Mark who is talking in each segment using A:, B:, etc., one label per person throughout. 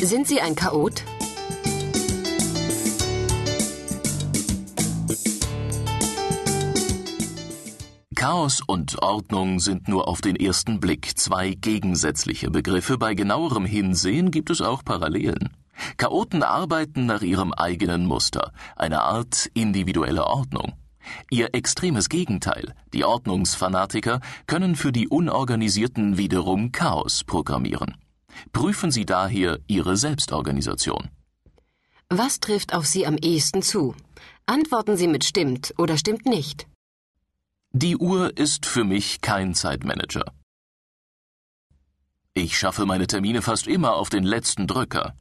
A: Sind Sie ein Chaot?
B: Chaos und Ordnung sind nur auf den ersten Blick zwei gegensätzliche Begriffe. Bei genauerem Hinsehen gibt es auch Parallelen. Chaoten arbeiten nach ihrem eigenen Muster, eine Art individuelle Ordnung. Ihr extremes Gegenteil, die Ordnungsfanatiker, können für die Unorganisierten wiederum Chaos programmieren. Prüfen Sie daher Ihre Selbstorganisation.
A: Was trifft auf Sie am ehesten zu? Antworten Sie mit stimmt oder stimmt nicht.
B: Die Uhr ist für mich kein Zeitmanager. Ich schaffe meine Termine fast immer auf den letzten Drücker.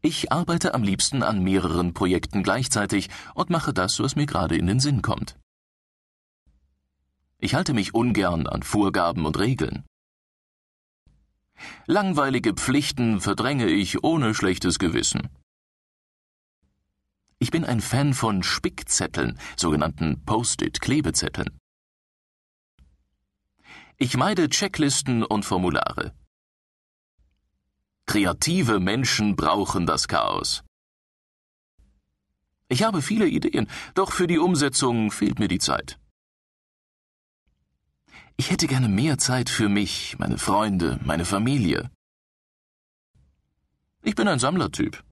B: Ich arbeite am liebsten an mehreren Projekten gleichzeitig und mache das, was mir gerade in den Sinn kommt. Ich halte mich ungern an Vorgaben und Regeln. Langweilige Pflichten verdränge ich ohne schlechtes Gewissen. Ich bin ein Fan von Spickzetteln, sogenannten Post-it-Klebezetteln. Ich meide Checklisten und Formulare. Kreative Menschen brauchen das Chaos. Ich habe viele Ideen, doch für die Umsetzung fehlt mir die Zeit. Ich hätte gerne mehr Zeit für mich, meine Freunde, meine Familie. Ich bin ein Sammlertyp.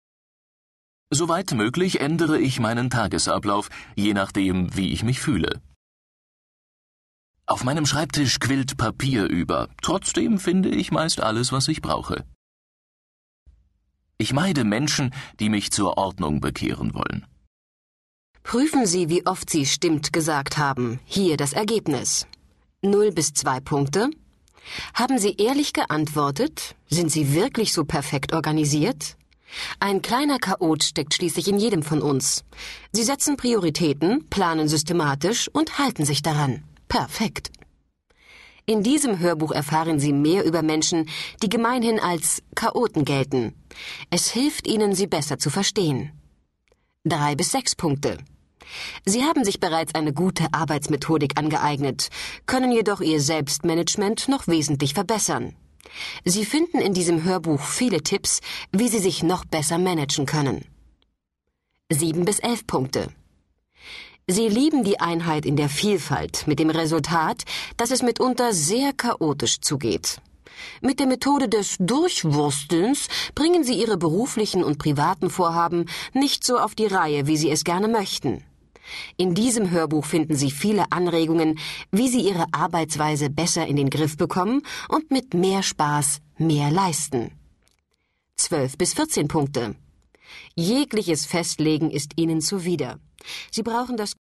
B: Soweit möglich ändere ich meinen Tagesablauf, je nachdem, wie ich mich fühle. Auf meinem Schreibtisch quillt Papier über, trotzdem finde ich meist alles, was ich brauche. Ich meide Menschen, die mich zur Ordnung bekehren wollen.
A: Prüfen Sie, wie oft Sie stimmt gesagt haben. Hier das Ergebnis. 0 bis 2 Punkte. Haben Sie ehrlich geantwortet? Sind Sie wirklich so perfekt organisiert? Ein kleiner Chaot steckt schließlich in jedem von uns. Sie setzen Prioritäten, planen systematisch und halten sich daran. Perfekt. In diesem Hörbuch erfahren Sie mehr über Menschen, die gemeinhin als Chaoten gelten. Es hilft Ihnen, sie besser zu verstehen. Drei bis sechs Punkte. Sie haben sich bereits eine gute Arbeitsmethodik angeeignet, können jedoch Ihr Selbstmanagement noch wesentlich verbessern. Sie finden in diesem Hörbuch viele Tipps, wie Sie sich noch besser managen können. Sieben bis elf Punkte. Sie lieben die Einheit in der Vielfalt mit dem Resultat, dass es mitunter sehr chaotisch zugeht. Mit der Methode des Durchwurstelns bringen Sie Ihre beruflichen und privaten Vorhaben nicht so auf die Reihe, wie Sie es gerne möchten. In diesem Hörbuch finden Sie viele Anregungen, wie Sie Ihre Arbeitsweise besser in den Griff bekommen und mit mehr Spaß mehr leisten. 12 bis 14 Punkte. Jegliches Festlegen ist Ihnen zuwider. Sie brauchen das